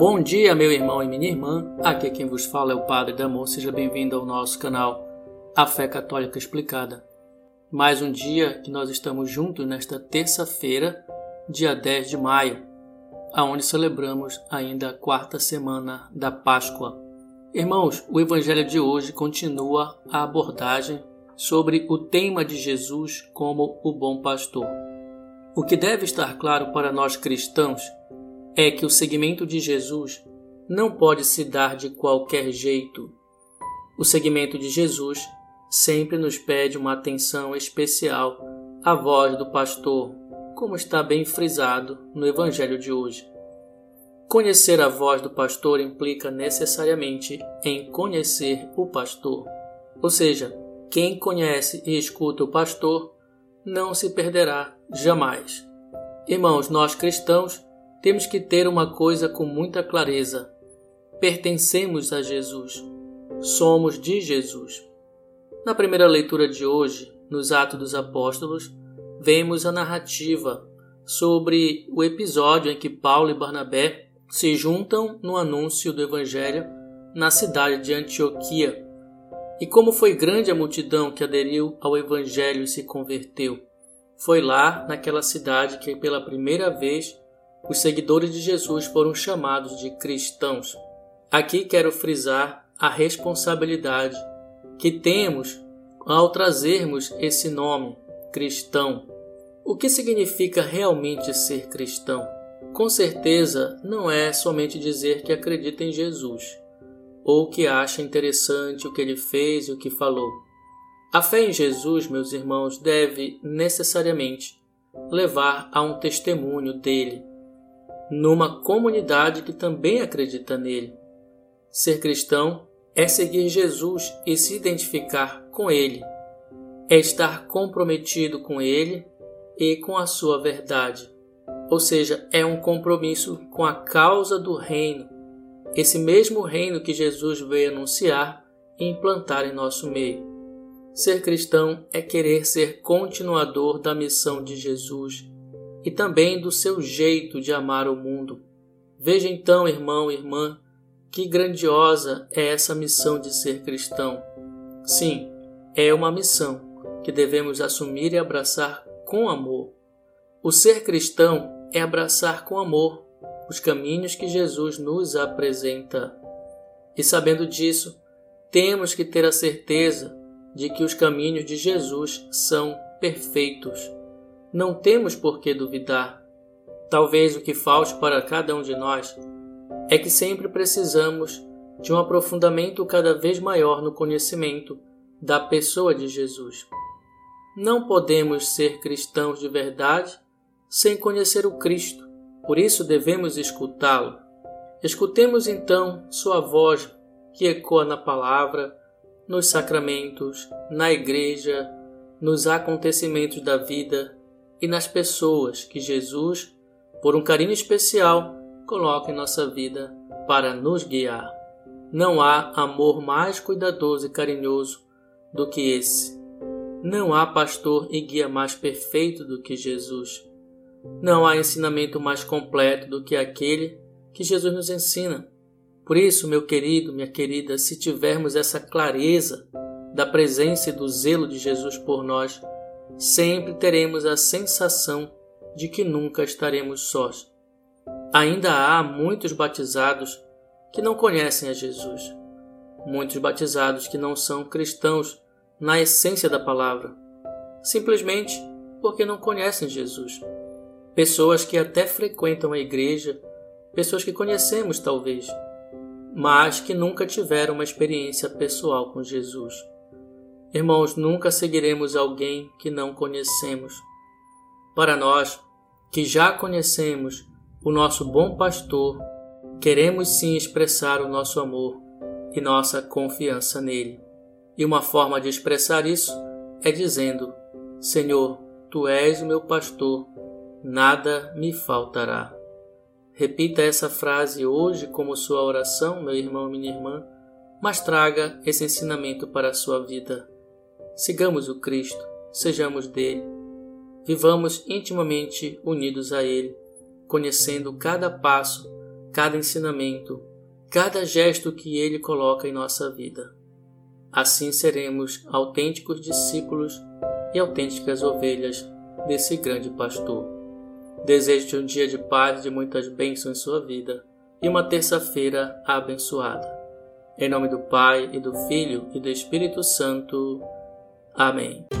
Bom dia, meu irmão e minha irmã. Aqui quem vos fala é o Padre Damon. Seja bem-vindo ao nosso canal A Fé Católica Explicada. Mais um dia que nós estamos juntos nesta terça-feira, dia 10 de maio, aonde celebramos ainda a quarta semana da Páscoa. Irmãos, o evangelho de hoje continua a abordagem sobre o tema de Jesus como o bom pastor. O que deve estar claro para nós cristãos é que o seguimento de Jesus não pode se dar de qualquer jeito. O seguimento de Jesus sempre nos pede uma atenção especial à voz do pastor, como está bem frisado no Evangelho de hoje. Conhecer a voz do pastor implica necessariamente em conhecer o pastor. Ou seja, quem conhece e escuta o pastor não se perderá jamais. Irmãos, nós cristãos temos que ter uma coisa com muita clareza: pertencemos a Jesus, somos de Jesus. Na primeira leitura de hoje, nos Atos dos Apóstolos, vemos a narrativa sobre o episódio em que Paulo e Barnabé se juntam no anúncio do Evangelho na cidade de Antioquia. E como foi grande a multidão que aderiu ao Evangelho e se converteu. Foi lá, naquela cidade, que pela primeira vez os seguidores de Jesus foram chamados de cristãos. Aqui quero frisar a responsabilidade que temos ao trazermos esse nome, cristão. O que significa realmente ser cristão? Com certeza não é somente dizer que acredita em Jesus ou que acha interessante o que ele fez e o que falou. A fé em Jesus, meus irmãos, deve necessariamente levar a um testemunho dele, numa comunidade que também acredita nele. Ser cristão é seguir Jesus e se identificar com ele, é estar comprometido com ele e com a sua verdade. Ou seja, é um compromisso com a causa do reino, esse mesmo reino que Jesus veio anunciar e implantar em nosso meio. Ser cristão é querer ser continuador da missão de Jesus e também do seu jeito de amar o mundo. Veja então, irmão e irmã, que grandiosa é essa missão de ser cristão. Sim, é uma missão que devemos assumir e abraçar com amor. O ser cristão é abraçar com amor os caminhos que Jesus nos apresenta. E sabendo disso, temos que ter a certeza de que os caminhos de Jesus são perfeitos não temos por que duvidar. Talvez o que falte para cada um de nós é que sempre precisamos de um aprofundamento cada vez maior no conhecimento da pessoa de Jesus. Não podemos ser cristãos de verdade sem conhecer o Cristo, por isso devemos escutá-lo. Escutemos então sua voz que ecoa na palavra, nos sacramentos, na igreja, nos acontecimentos da vida e nas pessoas que Jesus, por um carinho especial, coloca em nossa vida para nos guiar. Não há amor mais cuidadoso e carinhoso do que esse. Não há pastor e guia mais perfeito do que Jesus. Não há ensinamento mais completo do que aquele que Jesus nos ensina. Por isso, meu querido, minha querida, se tivermos essa clareza da presença e do zelo de Jesus por nós, sempre teremos a sensação de que nunca estaremos sós. Ainda há muitos batizados que não conhecem a Jesus, muitos batizados que não são cristãos na essência da palavra, simplesmente porque não conhecem Jesus. Pessoas que até frequentam a igreja, pessoas que conhecemos talvez, mas que nunca tiveram uma experiência pessoal com Jesus. Irmãos, nunca seguiremos alguém que não conhecemos. Para nós, que já conhecemos o nosso bom pastor, queremos sim expressar o nosso amor e nossa confiança nele. E uma forma de expressar isso é dizendo: Senhor, tu és o meu pastor, nada me faltará. Repita essa frase hoje como sua oração, meu irmão e minha irmã, mas traga esse ensinamento para a sua vida. Sigamos o Cristo, sejamos dele, vivamos intimamente unidos a ele, conhecendo cada passo cada ensinamento, cada gesto que Ele coloca em nossa vida. Assim seremos autênticos discípulos e autênticas ovelhas desse grande pastor. Desejo-te um dia de paz e de muitas bênçãos em sua vida e uma terça-feira abençoada. Em nome do Pai e do Filho e do Espírito Santo. Amém.